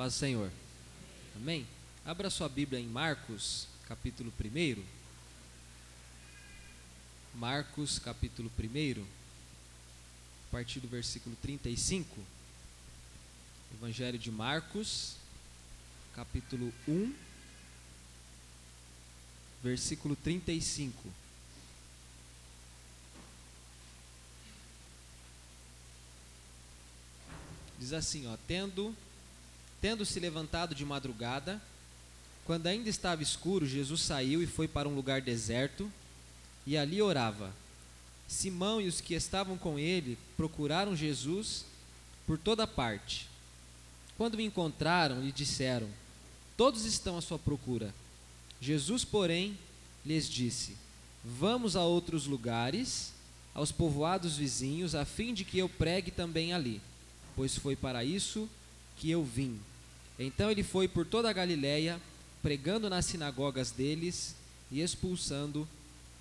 Paz do Senhor. Amém? Abra sua Bíblia em Marcos, capítulo 1. Marcos, capítulo 1, a partir do versículo 35. Evangelho de Marcos, capítulo 1, versículo 35. Diz assim, ó, tendo tendo se levantado de madrugada, quando ainda estava escuro, Jesus saiu e foi para um lugar deserto, e ali orava. Simão e os que estavam com ele procuraram Jesus por toda parte. Quando o encontraram, lhe disseram: Todos estão à sua procura. Jesus, porém, lhes disse: Vamos a outros lugares, aos povoados vizinhos, a fim de que eu pregue também ali, pois foi para isso que eu vim. Então ele foi por toda a Galiléia, pregando nas sinagogas deles e expulsando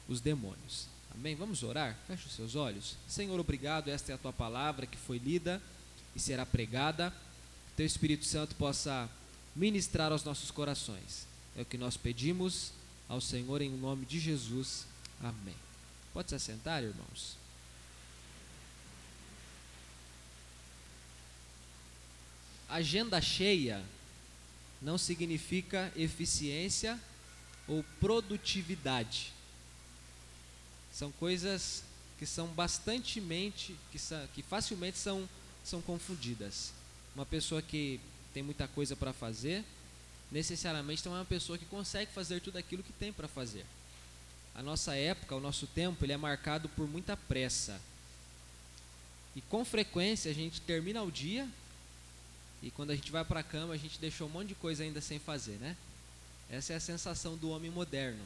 os demônios. Amém? Vamos orar? Feche os seus olhos. Senhor, obrigado. Esta é a tua palavra que foi lida e será pregada. Que teu Espírito Santo possa ministrar aos nossos corações. É o que nós pedimos ao Senhor em nome de Jesus. Amém. Pode se assentar, irmãos. Agenda cheia não significa eficiência ou produtividade. São coisas que são bastantemente, que, são, que facilmente são, são confundidas. Uma pessoa que tem muita coisa para fazer, necessariamente não é uma pessoa que consegue fazer tudo aquilo que tem para fazer. A nossa época, o nosso tempo, ele é marcado por muita pressa. E com frequência a gente termina o dia e quando a gente vai para a cama, a gente deixou um monte de coisa ainda sem fazer, né? Essa é a sensação do homem moderno.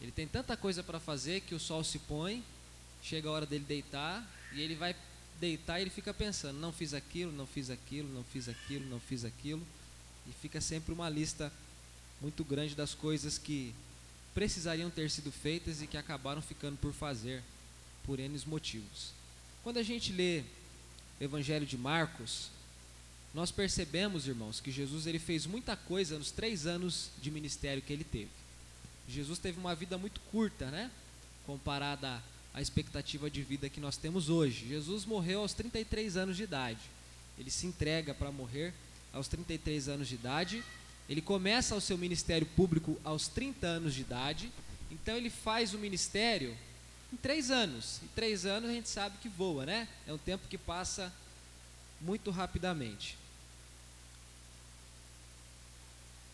Ele tem tanta coisa para fazer que o sol se põe, chega a hora dele deitar e ele vai deitar e ele fica pensando: não fiz aquilo, não fiz aquilo, não fiz aquilo, não fiz aquilo. E fica sempre uma lista muito grande das coisas que precisariam ter sido feitas e que acabaram ficando por fazer por N motivos. Quando a gente lê o Evangelho de Marcos, nós percebemos, irmãos, que Jesus ele fez muita coisa nos três anos de ministério que ele teve. Jesus teve uma vida muito curta, né? Comparada à expectativa de vida que nós temos hoje. Jesus morreu aos 33 anos de idade. Ele se entrega para morrer aos 33 anos de idade. Ele começa o seu ministério público aos 30 anos de idade. Então ele faz o ministério em três anos. E três anos a gente sabe que voa, né? É um tempo que passa muito rapidamente.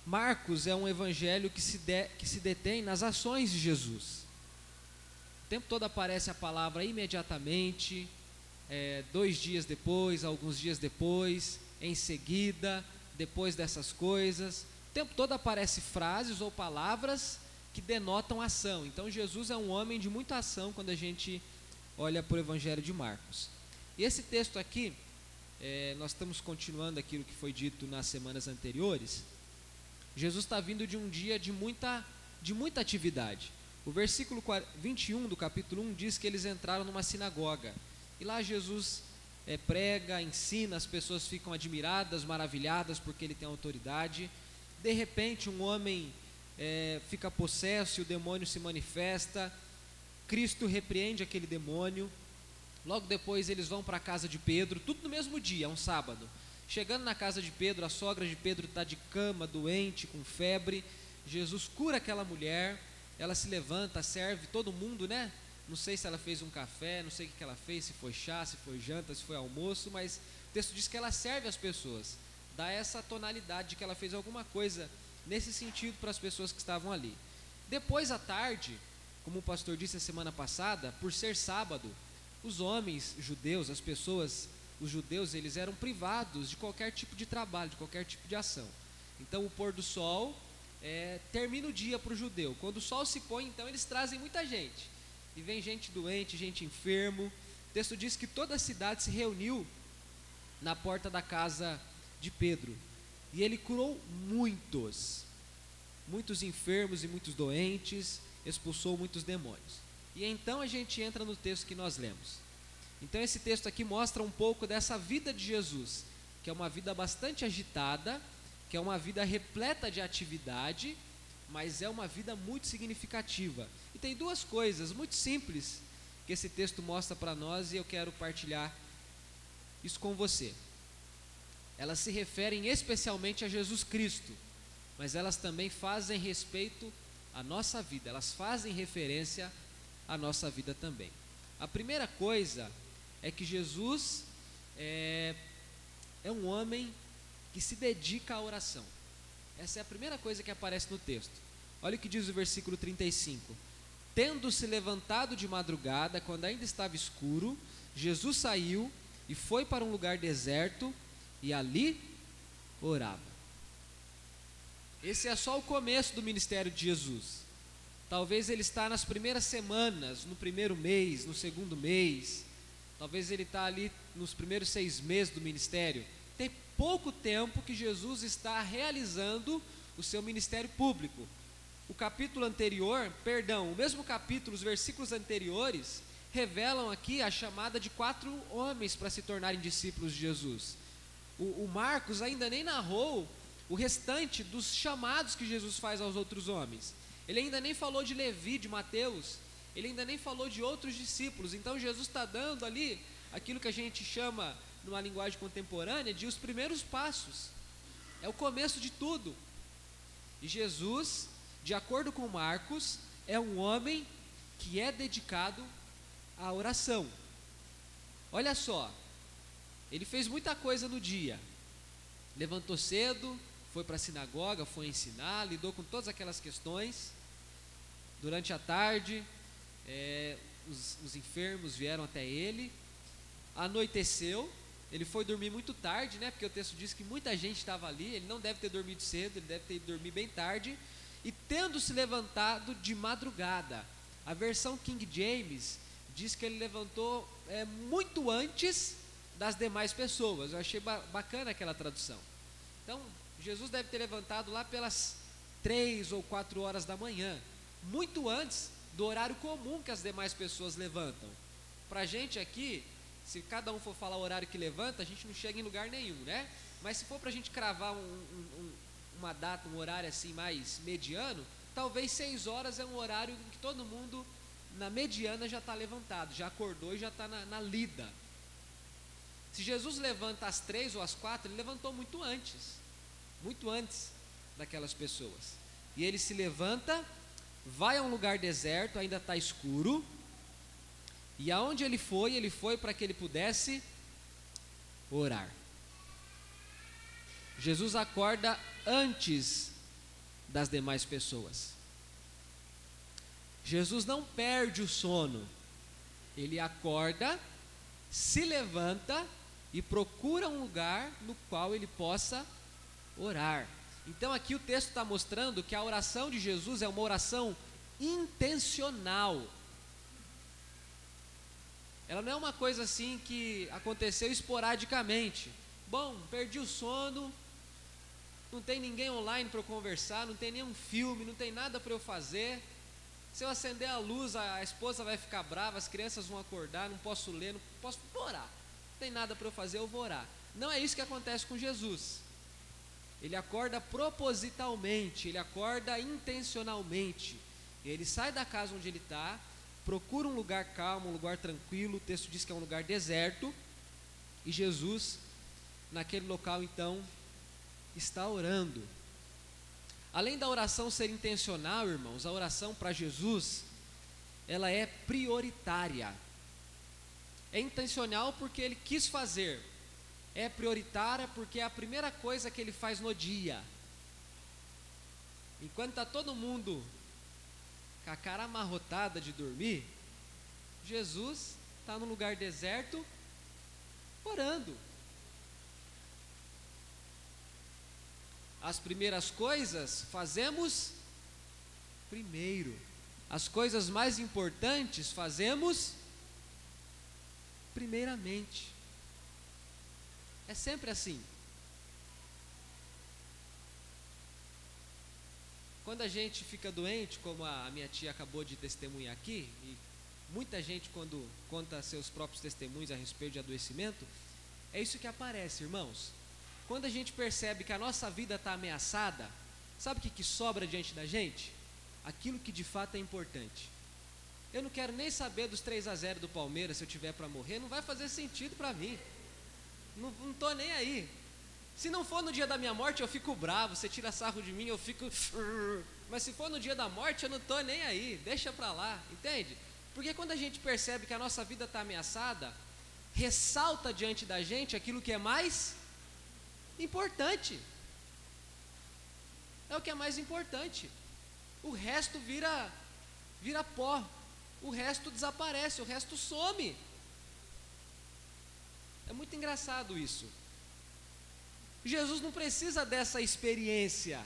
Marcos é um evangelho que se, de, que se detém nas ações de Jesus. O tempo todo aparece a palavra imediatamente, é, dois dias depois, alguns dias depois, em seguida, depois dessas coisas. O tempo todo aparece frases ou palavras que denotam ação. Então Jesus é um homem de muita ação quando a gente olha para o Evangelho de Marcos. E esse texto aqui, é, nós estamos continuando aquilo que foi dito nas semanas anteriores. Jesus está vindo de um dia de muita, de muita atividade. O versículo 21 do capítulo 1 diz que eles entraram numa sinagoga. E lá Jesus é, prega, ensina, as pessoas ficam admiradas, maravilhadas porque ele tem autoridade. De repente, um homem é, fica possesso e o demônio se manifesta. Cristo repreende aquele demônio. Logo depois eles vão para a casa de Pedro, tudo no mesmo dia, um sábado. Chegando na casa de Pedro, a sogra de Pedro está de cama, doente, com febre. Jesus cura aquela mulher, ela se levanta, serve todo mundo, né? Não sei se ela fez um café, não sei o que ela fez, se foi chá, se foi janta, se foi almoço, mas o texto diz que ela serve as pessoas. Dá essa tonalidade de que ela fez alguma coisa nesse sentido para as pessoas que estavam ali. Depois à tarde, como o pastor disse a semana passada, por ser sábado, os homens judeus, as pessoas, os judeus, eles eram privados de qualquer tipo de trabalho, de qualquer tipo de ação. Então o pôr do sol é, termina o dia para o judeu. Quando o sol se põe, então eles trazem muita gente. E vem gente doente, gente enfermo. O texto diz que toda a cidade se reuniu na porta da casa de Pedro. E ele curou muitos, muitos enfermos e muitos doentes, expulsou muitos demônios. E então a gente entra no texto que nós lemos. Então esse texto aqui mostra um pouco dessa vida de Jesus, que é uma vida bastante agitada, que é uma vida repleta de atividade, mas é uma vida muito significativa. E tem duas coisas muito simples que esse texto mostra para nós e eu quero partilhar isso com você. Elas se referem especialmente a Jesus Cristo, mas elas também fazem respeito à nossa vida, elas fazem referência à nossa vida também. A primeira coisa é que Jesus é, é um homem que se dedica à oração. Essa é a primeira coisa que aparece no texto. Olha o que diz o versículo 35. Tendo se levantado de madrugada, quando ainda estava escuro, Jesus saiu e foi para um lugar deserto e ali orava. Esse é só o começo do ministério de Jesus. Talvez ele está nas primeiras semanas, no primeiro mês, no segundo mês. Talvez ele está ali nos primeiros seis meses do ministério. Tem pouco tempo que Jesus está realizando o seu ministério público o capítulo anterior, perdão, o mesmo capítulo, os versículos anteriores, revelam aqui a chamada de quatro homens para se tornarem discípulos de Jesus. O, o, Marcos ainda nem narrou o restante dos chamados que Jesus faz aos outros homens. Ele ainda nem falou de Levi, de Mateus, ele ainda nem falou de outros discípulos. Então Jesus está dando ali aquilo que a gente chama, numa linguagem contemporânea, de os primeiros passos. É o começo de tudo. E Jesus de acordo com Marcos, é um homem que é dedicado à oração. Olha só, ele fez muita coisa no dia. Levantou cedo, foi para a sinagoga, foi ensinar, lidou com todas aquelas questões. Durante a tarde, é, os, os enfermos vieram até ele. Anoiteceu, ele foi dormir muito tarde, né? Porque o texto diz que muita gente estava ali. Ele não deve ter dormido cedo, ele deve ter ido dormir bem tarde e tendo se levantado de madrugada. A versão King James diz que ele levantou é, muito antes das demais pessoas. Eu achei ba bacana aquela tradução. Então, Jesus deve ter levantado lá pelas três ou quatro horas da manhã, muito antes do horário comum que as demais pessoas levantam. Para a gente aqui, se cada um for falar o horário que levanta, a gente não chega em lugar nenhum, né? Mas se for para a gente cravar um, um, uma data, um horário assim mais mediano, talvez seis horas é um horário em que todo mundo na mediana já está levantado, já acordou e já está na, na lida. Se Jesus levanta às três ou às quatro, ele levantou muito antes, muito antes daquelas pessoas. E ele se levanta, vai a um lugar deserto, ainda está escuro, e aonde ele foi, ele foi para que ele pudesse orar. Jesus acorda antes das demais pessoas. Jesus não perde o sono, ele acorda, se levanta e procura um lugar no qual ele possa orar. Então aqui o texto está mostrando que a oração de Jesus é uma oração intencional. Ela não é uma coisa assim que aconteceu esporadicamente. Bom, perdi o sono, não tem ninguém online para eu conversar, não tem nenhum filme, não tem nada para eu fazer. Se eu acender a luz, a, esposa vai ficar brava, as crianças vão acordar, não posso ler, não posso orar. Não tem nada para eu fazer, eu vou orar. Não é isso que acontece com Jesus. Ele acorda propositalmente, ele acorda intencionalmente. Ele sai da casa onde ele está, procura um lugar calmo, um lugar tranquilo. O texto diz que é um lugar deserto. E Jesus, naquele local, então, está orando. Além da oração ser intencional, irmãos, a oração para Jesus, ela é prioritária. É intencional porque ele quis fazer. É prioritária porque é a primeira coisa que ele faz no dia. Enquanto está todo mundo com a cara amarrotada de dormir, Jesus está no lugar deserto orando. as primeiras coisas fazemos primeiro. As coisas mais importantes fazemos primeiramente. É sempre assim. Quando a gente fica doente, como a minha tia acabou de testemunhar aqui, e muita gente quando conta seus próprios testemunhos a respeito de adoecimento, é isso que aparece, irmãos. quando a gente percebe que a nossa vida está ameaçada, sabe o que, que sobra diante da gente? Aquilo que de fato é importante. Eu não quero nem saber dos 3 a 0 do Palmeiras se eu tiver para morrer, não vai fazer sentido para mim. Não, estou nem aí. Se não for no dia da minha morte, eu fico bravo. Você tira sarro de mim, eu fico. Mas se for no dia da morte, eu não estou nem aí. Deixa para lá, entende? Porque quando a gente percebe que a nossa vida está ameaçada, ressalta diante da gente aquilo que é mais importante. É o que é mais importante. O resto vira vira pó. O resto desaparece, o resto some. É muito engraçado isso. Jesus não precisa dessa experiência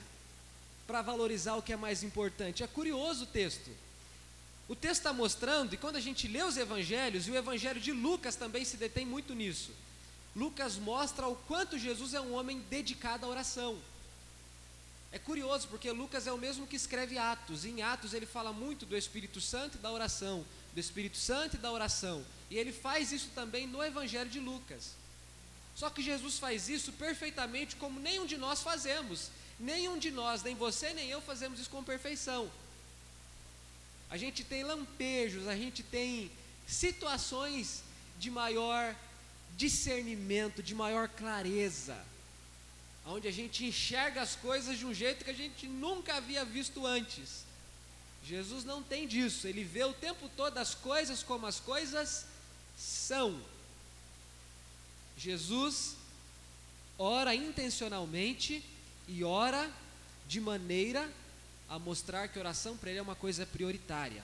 para valorizar o que é mais importante. É curioso o texto. O texto está mostrando, e quando a gente lê os evangelhos, e o evangelho de Lucas também se detém muito nisso. Lucas mostra o quanto Jesus é um homem dedicado à oração. É curioso, porque Lucas é o mesmo que escreve Atos. Em Atos ele fala muito do Espírito Santo e da oração, do Espírito Santo e da oração. E ele faz isso também no Evangelho de Lucas. Só que Jesus faz isso perfeitamente como nenhum de nós fazemos. Nenhum de nós, nem você nem eu, fazemos isso com perfeição. A gente tem lampejos, a gente tem situações de maior discernimento, de maior clareza onde a gente enxerga as coisas de um jeito que a gente nunca havia visto antes. Jesus não tem disso, ele vê o tempo todo as coisas como as coisas são. Jesus ora intencionalmente e ora de maneira a mostrar que oração para ele é uma coisa prioritária.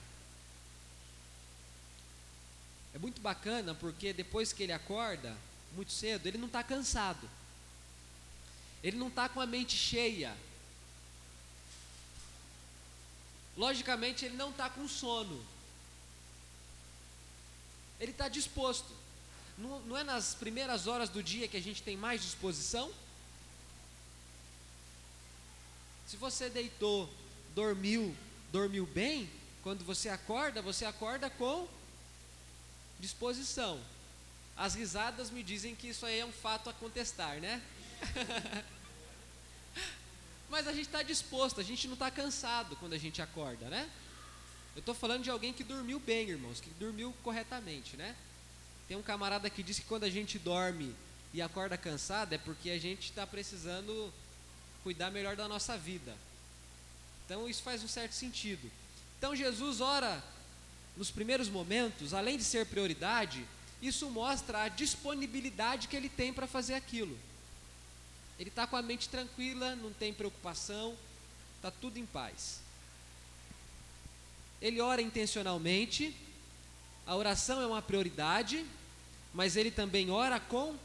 É muito bacana porque depois que ele acorda, muito cedo, ele não está cansado. Ele não está com a mente cheia. Logicamente, ele não está com sono. Ele está disposto. Não, não é nas primeiras horas do dia que a gente tem mais disposição? Se você deitou, dormiu, dormiu bem, quando você acorda, você acorda com disposição. As risadas me dizem que isso aí é um fato a contestar, né? Mas a gente está disposto, a gente não está cansado quando a gente acorda, né? Eu estou falando de alguém que dormiu bem, irmãos, que dormiu corretamente, né? Tem um camarada que diz que quando a gente dorme e acorda cansado é porque a gente está precisando cuidar melhor da nossa vida. Então isso faz um certo sentido. Então Jesus ora nos primeiros momentos, além de ser prioridade, isso mostra a disponibilidade que ele tem para fazer aquilo. Ele está com a mente tranquila, não tem preocupação, está tudo em paz. Ele ora intencionalmente, a oração é uma prioridade, mas ele também ora com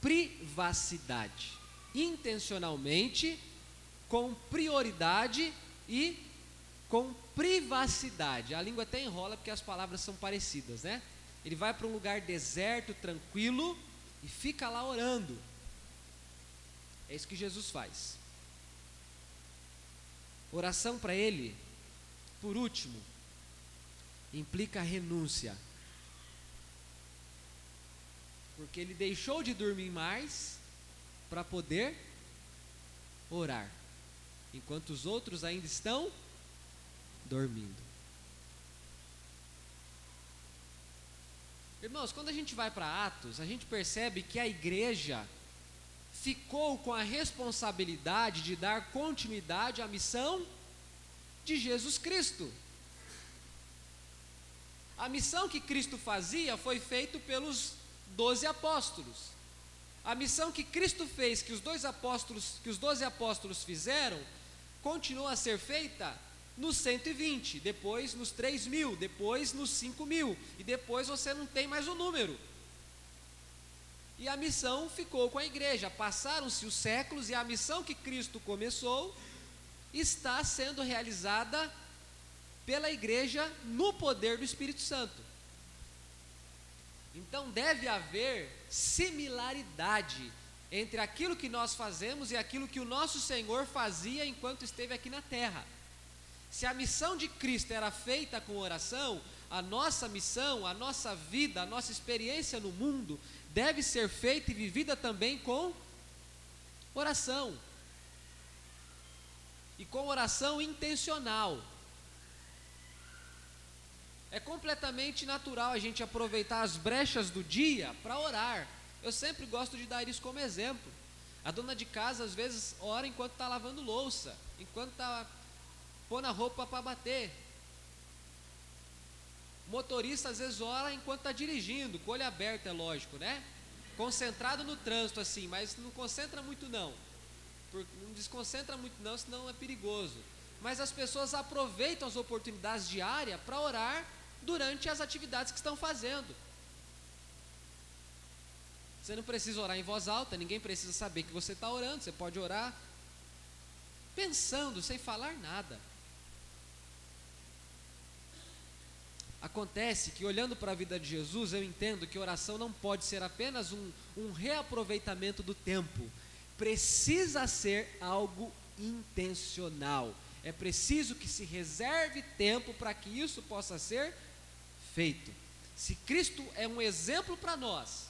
privacidade. Intencionalmente, com prioridade e com privacidade. A língua até enrola porque as palavras são parecidas, né? Ele vai para um lugar deserto, tranquilo e fica lá orando. É isso que Jesus faz. Oração para Ele, por último, implica renúncia. Porque ele deixou de dormir mais para poder orar, enquanto os outros ainda estão dormindo. Irmãos, quando a gente vai para Atos, a gente percebe que a igreja ficou com a responsabilidade de dar continuidade à missão de Jesus Cristo. A missão que Cristo fazia foi feita pelos doze apóstolos. A missão que Cristo fez, que os dois apóstolos, que os doze apóstolos fizeram, continua a ser feita nos 120, depois nos 3 mil, depois nos 5 mil, e depois você não tem mais o número e a missão ficou com a igreja. Passaram-se os séculos e a missão que Cristo começou está sendo realizada pela igreja no poder do Espírito Santo. Então deve haver similaridade entre aquilo que nós fazemos e aquilo que o nosso Senhor fazia enquanto esteve aqui na terra. Se a missão de Cristo era feita com oração, a nossa missão, a nossa vida, a nossa experiência no mundo deve ser feita e vivida também com Oração. E com oração intencional. É completamente natural a gente aproveitar as brechas do dia para orar. Eu sempre gosto de dar isso como exemplo. A dona de casa às vezes ora enquanto está lavando louça, enquanto está pondo a roupa para bater. Motorista às vezes ora enquanto está dirigindo, com o olho aberto, é lógico, né? Concentrado no trânsito assim, mas não concentra muito não. Não desconcentra muito não, senão é perigoso. Mas as pessoas aproveitam as oportunidades diárias para orar durante as atividades que estão fazendo. Você não precisa orar em voz alta, ninguém precisa saber que você está orando. Você pode orar pensando, sem falar nada. Acontece que, olhando para a vida de Jesus, eu entendo que oração não pode ser apenas um, um reaproveitamento do tempo, precisa ser algo intencional. É preciso que se reserve tempo para que isso possa ser feito. Se Cristo é um exemplo para nós,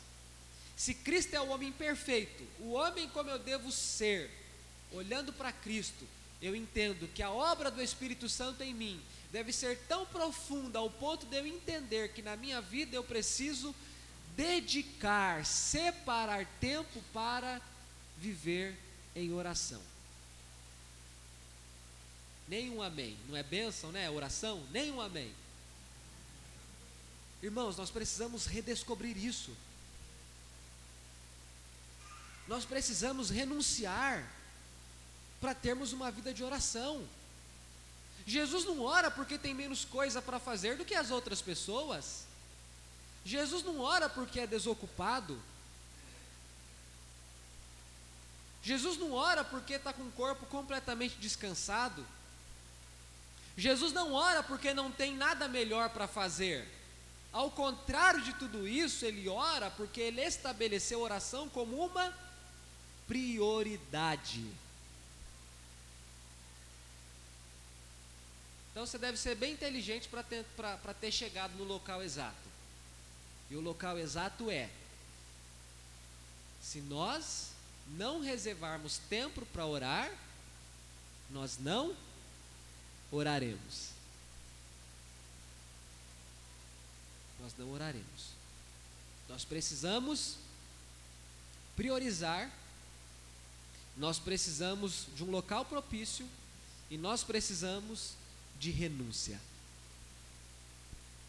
se Cristo é o homem perfeito, o homem como eu devo ser, olhando para Cristo, eu entendo que a obra do Espírito Santo em mim deve ser tão profunda ao ponto de eu entender que na minha vida eu preciso dedicar, separar tempo para viver em oração. Nenhum amém, não é bênção, né? Oração, nenhum amém. Irmãos, nós precisamos redescobrir isso. Nós precisamos renunciar para termos uma vida de oração. Jesus não ora porque tem menos coisa para fazer do que as outras pessoas. Jesus não ora porque é desocupado. Jesus não ora porque está com o corpo completamente descansado. Jesus não ora porque não tem nada melhor para fazer. Ao contrário de tudo isso, ele ora porque ele estabeleceu oração como uma prioridade. Então você deve ser bem inteligente para ter, ter chegado no local exato. E o local exato é: se nós não reservarmos tempo para orar, nós não oraremos. nós não oraremos. Nós precisamos priorizar, nós precisamos de um local propício e nós precisamos de renúncia.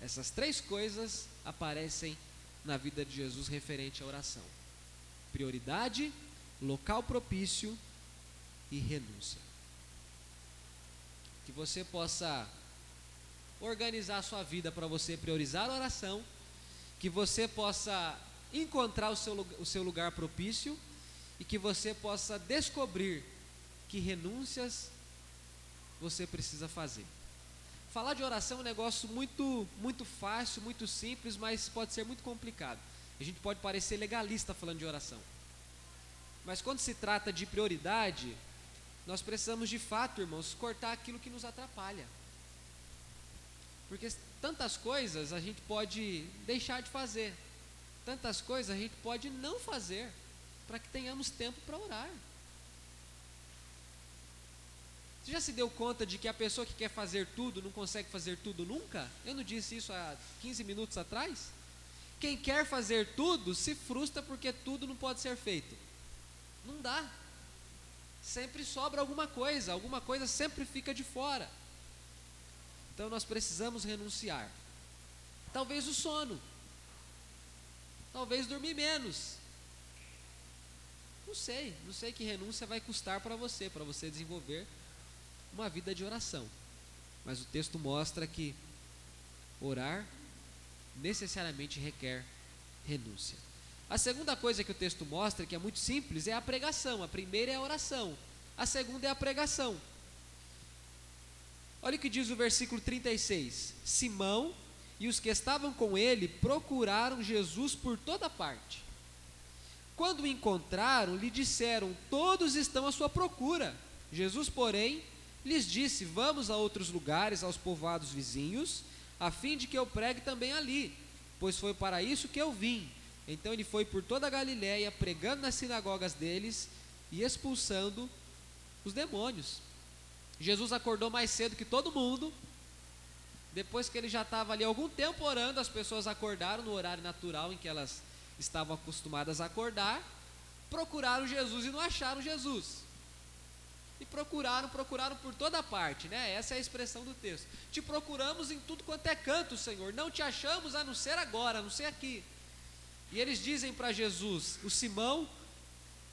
Essas três coisas aparecem na vida de Jesus referente à oração: prioridade, local propício e renúncia. Que você possa organizar a sua vida para você priorizar a oração, que você possa encontrar o seu, o seu lugar propício e que você possa descobrir que renúncias você precisa fazer. Falar de oração é um negócio muito, muito fácil, muito simples, mas pode ser muito complicado. A gente pode parecer legalista falando de oração. Mas quando se trata de prioridade, nós precisamos de fato, irmãos, cortar aquilo que nos atrapalha. Porque tantas coisas a gente pode deixar de fazer, tantas coisas a gente pode não fazer, para que tenhamos tempo para orar. Você já se deu conta de que a pessoa que quer fazer tudo não consegue fazer tudo nunca? Eu não disse isso há 15 minutos atrás? Quem quer fazer tudo se frustra porque tudo não pode ser feito. Não dá. Sempre sobra alguma coisa, alguma coisa sempre fica de fora. Então nós precisamos renunciar. Talvez o sono. Talvez dormir menos. Não sei, não sei que renúncia vai custar para você, para você desenvolver uma vida de oração. Mas o texto mostra que orar necessariamente requer renúncia. A segunda coisa que o texto mostra, que é muito simples, é a pregação. A primeira é a oração, a segunda é a pregação. Olha o que diz o versículo 36. Simão e os que estavam com ele procuraram Jesus por toda parte. Quando o encontraram, lhe disseram: Todos estão à sua procura. Jesus, porém, lhes disse: Vamos a outros lugares, aos povoados vizinhos, a fim de que eu pregue também ali, pois foi para isso que eu vim. Então ele foi por toda a Galiléia, pregando nas sinagogas deles e expulsando os demônios. Jesus acordou mais cedo que todo mundo. Depois que ele já estava ali algum tempo orando, as pessoas acordaram no horário natural em que elas estavam acostumadas a acordar, procuraram Jesus e não acharam Jesus. E procuraram, procuraram por toda parte, né? Essa é a expressão do texto. Te procuramos em tudo quanto é canto, Senhor. Não te achamos a não ser agora, a não ser aqui. E eles dizem para Jesus, o Simão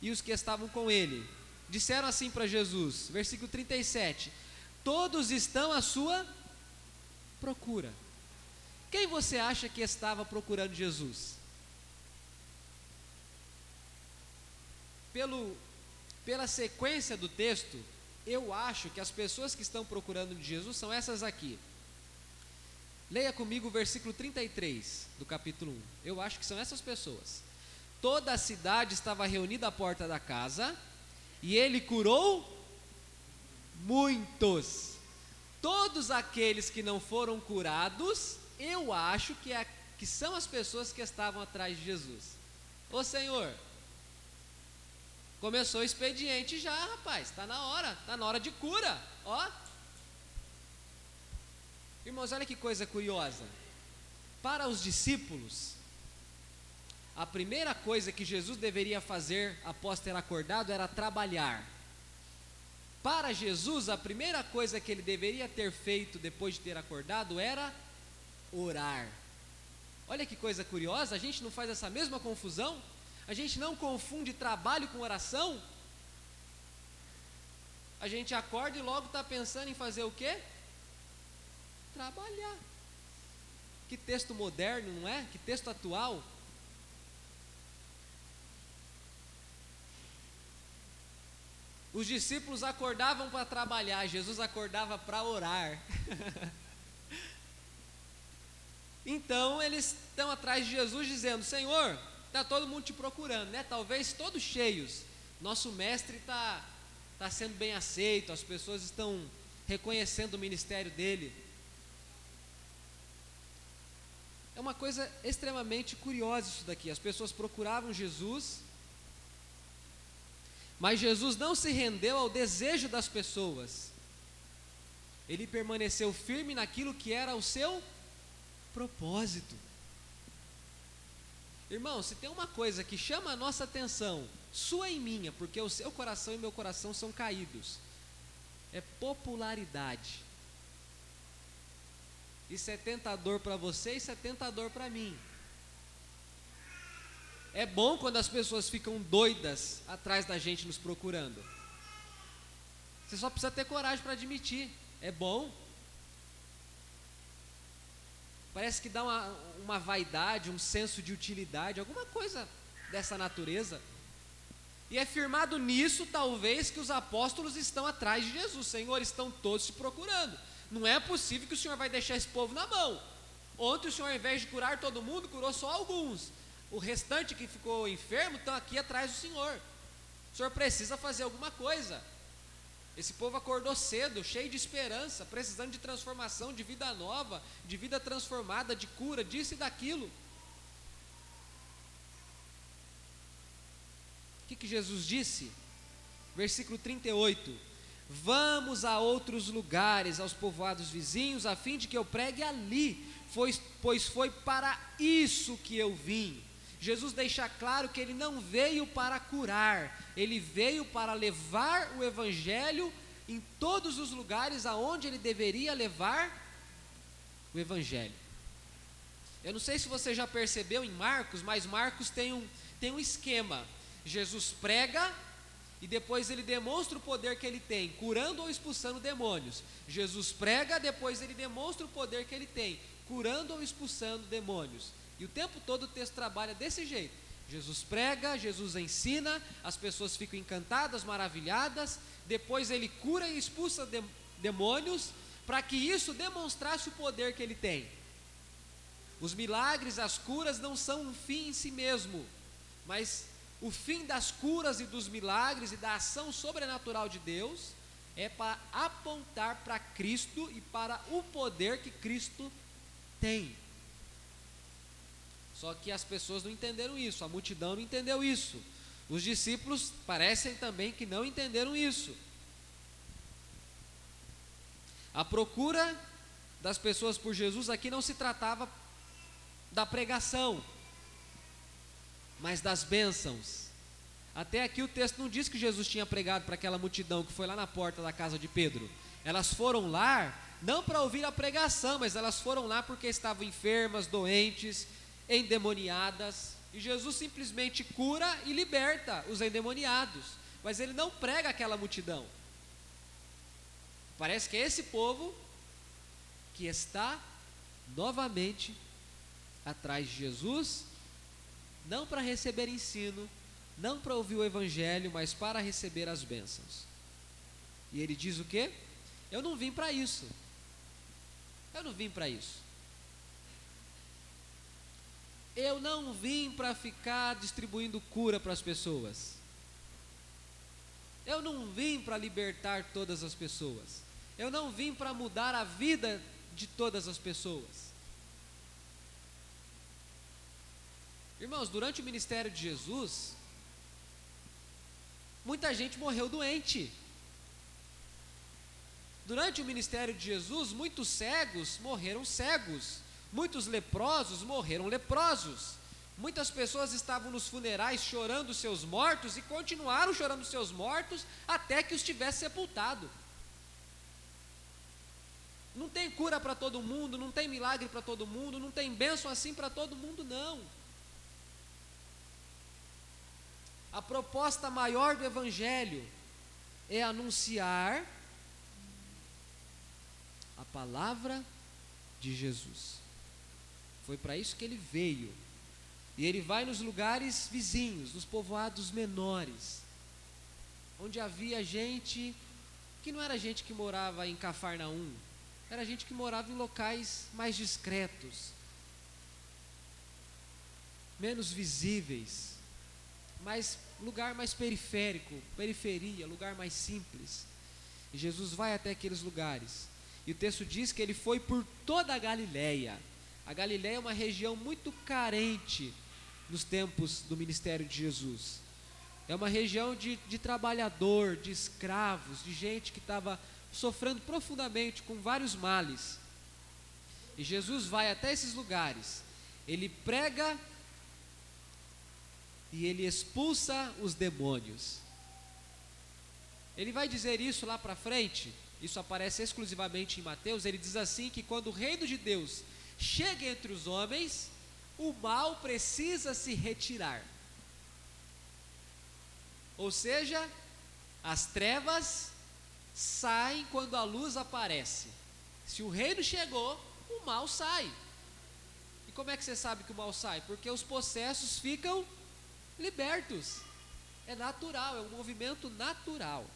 e os que estavam com ele, disseram assim para Jesus, versículo 37: Todos estão à sua procura. Quem você acha que estava procurando Jesus? Pelo pela sequência do texto, eu acho que as pessoas que estão procurando Jesus são essas aqui. Leia comigo o versículo 33 do capítulo 1. Eu acho que são essas pessoas. Toda a cidade estava reunida à porta da casa, e ele curou muitos. Todos aqueles que não foram curados, eu acho que, é, que são as pessoas que estavam atrás de Jesus. Ô Senhor, Começou o expediente já, rapaz. Está na hora, está na hora de cura. Ó. Irmãos, olha que coisa curiosa. Para os discípulos, a primeira coisa que Jesus deveria fazer após ter acordado era trabalhar. Para Jesus, a primeira coisa que ele deveria ter feito depois de ter acordado era orar. Olha que coisa curiosa, a gente não faz essa mesma confusão? A gente não confunde trabalho com oração. A gente acorda e logo está pensando em fazer o quê? Trabalhar. Que texto moderno, não é? Que texto atual. Os discípulos acordavam para trabalhar, Jesus acordava para orar. então eles estão atrás de Jesus dizendo: Senhor, Está todo mundo te procurando, né? Talvez todos cheios. Nosso mestre está tá sendo bem aceito, as pessoas estão reconhecendo o ministério dele. É uma coisa extremamente curiosa isso daqui. As pessoas procuravam Jesus, mas Jesus não se rendeu ao desejo das pessoas. Ele permaneceu firme naquilo que era o seu propósito. Irmão, se tem uma coisa que chama a nossa atenção, sua e minha, porque o seu coração e meu coração são caídos, é popularidade. Isso é tentador para você, isso é tentador para mim. É bom quando as pessoas ficam doidas atrás da gente nos procurando. Você só precisa ter coragem para admitir. É bom. Parece que dá uma, uma vaidade, um senso de utilidade, alguma coisa dessa natureza. E é firmado nisso, talvez, que os apóstolos estão atrás de Jesus. Senhor, estão todos te procurando. Não é possível que o Senhor vai deixar esse povo na mão. Ontem o Senhor, ao invés de curar todo mundo, curou só alguns. O restante que ficou enfermo estão aqui atrás do Senhor. O Senhor precisa fazer alguma coisa. Esse povo acordou cedo, cheio de esperança, precisando de transformação, de vida nova, de vida transformada, de cura, disso e daquilo. O que, que Jesus disse? Versículo 38: Vamos a outros lugares, aos povoados vizinhos, a fim de que eu pregue ali, pois, foi para isso que eu vim. Jesus deixa claro que ele não veio para curar, ele veio para levar o evangelho em todos os lugares aonde ele deveria levar o evangelho. Eu não sei se você já percebeu em Marcos, mas Marcos tem um, tem um esquema. Jesus prega e depois ele demonstra o poder que ele tem, curando ou expulsando demônios. Jesus prega, depois ele demonstra o poder que ele tem, curando ou expulsando demônios. E o tempo todo o texto trabalha desse jeito. Jesus prega, Jesus ensina, as pessoas ficam encantadas, maravilhadas, depois ele cura e expulsa de, demônios, para que isso demonstrasse o poder que ele tem. Os milagres, as curas não são um fim em si mesmo, mas o fim das curas e dos milagres e da ação sobrenatural de Deus é para apontar para Cristo e para o poder que Cristo tem. Só que as pessoas não entenderam isso, a multidão não entendeu isso. Os discípulos parecem também que não entenderam isso. A procura das pessoas por Jesus aqui não se tratava da pregação, mas das bênçãos. Até aqui o texto não diz que Jesus tinha pregado para aquela multidão que foi lá na porta da casa de Pedro. Elas foram lá não para ouvir a pregação, mas elas foram lá porque estavam enfermas, doentes, endemoniadas. E Jesus simplesmente cura e liberta os endemoniados. Mas ele não prega aquela multidão. Parece que é esse povo que está novamente atrás de Jesus, não para receber ensino, não para ouvir o evangelho, mas para receber as bênçãos. E ele diz o quê? Eu não vim para isso. Eu não vim para isso. Eu não vim para ficar distribuindo cura para as pessoas. Eu não vim para libertar todas as pessoas. Eu não vim para mudar a vida de todas as pessoas. Irmãos, durante o ministério de Jesus, muita gente morreu doente. Durante o ministério de Jesus, muitos cegos morreram cegos, muitos leprosos morreram leprosos. Muitas pessoas estavam nos funerais chorando seus mortos e continuaram chorando seus mortos até que os tivesse sepultado. Não tem cura para todo mundo, não tem milagre para todo mundo, não tem bênção assim para todo mundo, não. A proposta maior do Evangelho é anunciar a palavra de Jesus. Foi para isso que ele veio. E ele vai nos lugares vizinhos, nos povoados menores, onde havia gente que não era gente que morava em Cafarnaum, era gente que morava em locais mais discretos, menos visíveis, mais lugar mais periférico, periferia, lugar mais simples. E Jesus vai até aqueles lugares. E o texto diz que ele foi por toda a Galileia. A Galileia é uma região muito carente nos tempos do ministério de Jesus. É uma região de, de trabalhador, de escravos, de gente que estava sofrendo profundamente com vários males. E Jesus vai até esses lugares, ele prega e ele expulsa os demônios. Ele vai dizer isso lá para frente, isso aparece exclusivamente em Mateus. Ele diz assim: que quando o reino de Deus chega entre os homens, o mal precisa se retirar. Ou seja, as trevas saem quando a luz aparece. Se o reino chegou, o mal sai. E como é que você sabe que o mal sai? Porque os possessos ficam libertos. É natural, é um movimento natural.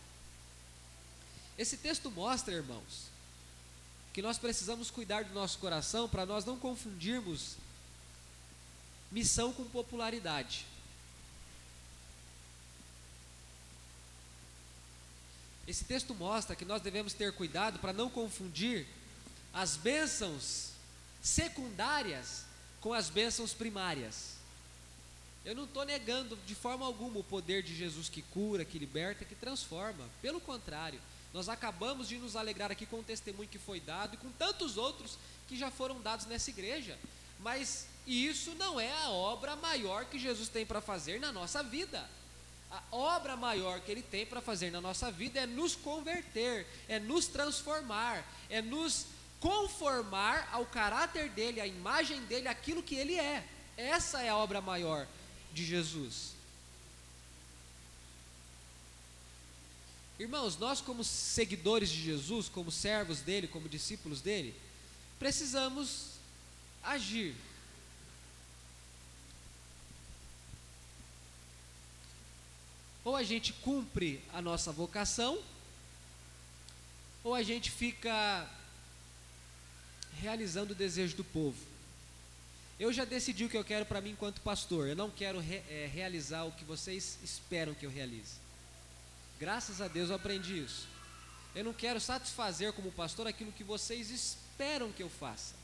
Esse texto mostra, irmãos, que nós precisamos cuidar do nosso coração para nós não confundirmos missão com popularidade. Esse texto mostra que nós devemos ter cuidado para não confundir as bênçãos secundárias com as bênçãos primárias. Eu não estou negando de forma alguma o poder de Jesus que cura, que liberta, que transforma. Pelo contrário, nós acabamos de nos alegrar aqui com o testemunho que foi dado e com tantos outros que já foram dados nessa igreja. Mas isso não é a obra maior que Jesus tem para fazer na nossa vida. A obra maior que Ele tem para fazer na nossa vida é nos converter, é nos transformar, é nos conformar ao caráter dele, à imagem dele, aquilo que Ele é. Essa é a obra maior de Jesus. Irmãos, nós, como seguidores de Jesus, como servos dele, como discípulos dele, precisamos agir Ou a gente cumpre a nossa vocação, ou a gente fica realizando o desejo do povo. Eu já decidi o que eu quero para mim enquanto pastor. Eu não quero re, é, realizar o que vocês esperam que eu realize. Graças a Deus eu aprendi isso. Eu não quero satisfazer como pastor aquilo que vocês esperam que eu faça.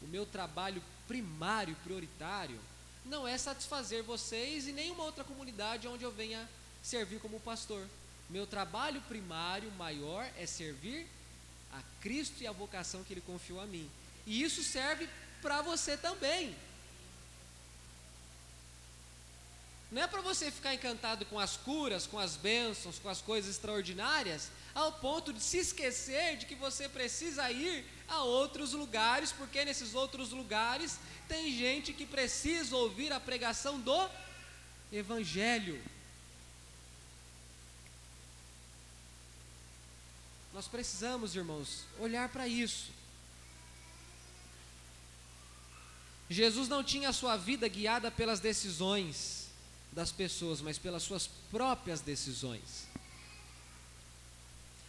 O meu trabalho primário, prioritário, não é satisfazer vocês e nenhuma outra comunidade onde eu venha servir como pastor. Meu trabalho primário, maior, é servir a Cristo e a vocação que Ele confiou a mim. E isso serve para você também. Não é para você ficar encantado com as curas, com as bênçãos, com as coisas extraordinárias, ao ponto de se esquecer de que você precisa ir a outros lugares, porque nesses outros lugares tem gente que precisa ouvir a pregação do Evangelho. Nós precisamos, irmãos, olhar para isso. Jesus não tinha a sua vida guiada pelas decisões das pessoas, mas pelas suas próprias decisões.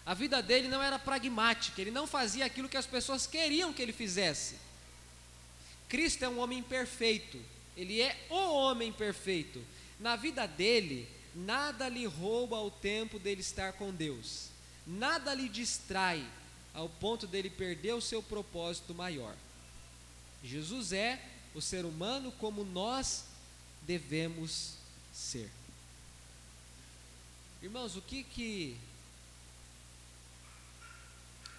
A vida dele não era pragmática, ele não fazia aquilo que as pessoas queriam que ele fizesse. Cristo é um homem perfeito, ele é o homem perfeito. Na vida dele, nada lhe rouba o tempo dele estar com Deus, nada lhe distrai ao ponto dele perder o seu propósito maior. Jesus é o ser humano como nós devemos ser. Irmãos, o que que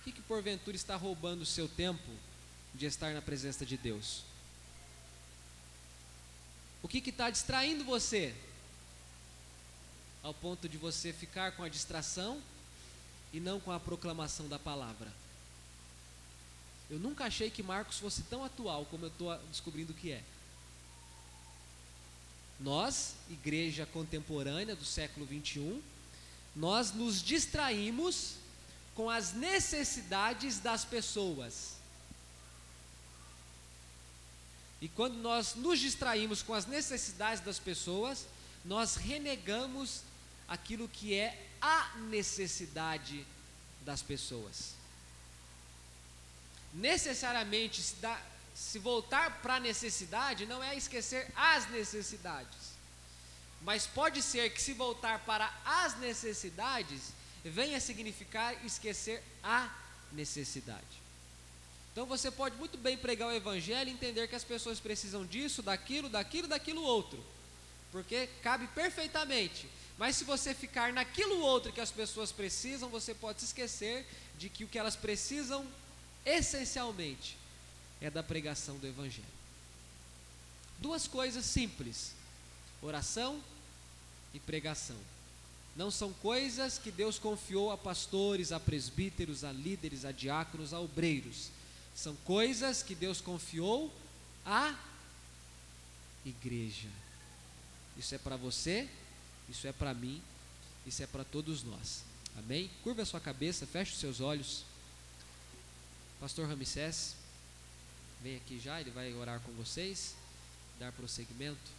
que, que porventura está roubando o seu tempo de estar na presença de Deus? O que está distraindo você? Ao ponto de você ficar com a distração e não com a proclamação da palavra. Eu nunca achei que Marcos fosse tão atual como eu estou descobrindo que é. Nós, igreja contemporânea do século 21, nós nos distraímos com as necessidades das pessoas. E quando nós nos distraímos com as necessidades das pessoas, nós renegamos aquilo que é a necessidade das pessoas. Necessariamente, se, dá, se voltar para a necessidade, não é esquecer as necessidades. Mas pode ser que, se voltar para as necessidades, venha significar esquecer a necessidade. Então você pode muito bem pregar o evangelho e entender que as pessoas precisam disso, daquilo, daquilo, daquilo outro. Porque cabe perfeitamente. Mas se você ficar naquilo outro que as pessoas precisam, você pode se esquecer de que o que elas precisam essencialmente é da pregação do evangelho. Duas coisas simples: oração e pregação. Não são coisas que Deus confiou a pastores, a presbíteros, a líderes, a diáconos, a obreiros. São coisas que Deus confiou à igreja. Isso é para você, isso é para mim, isso é para todos nós. Amém? Curva a sua cabeça, feche os seus olhos. Pastor Ramsés, vem aqui já, ele vai orar com vocês, dar prosseguimento.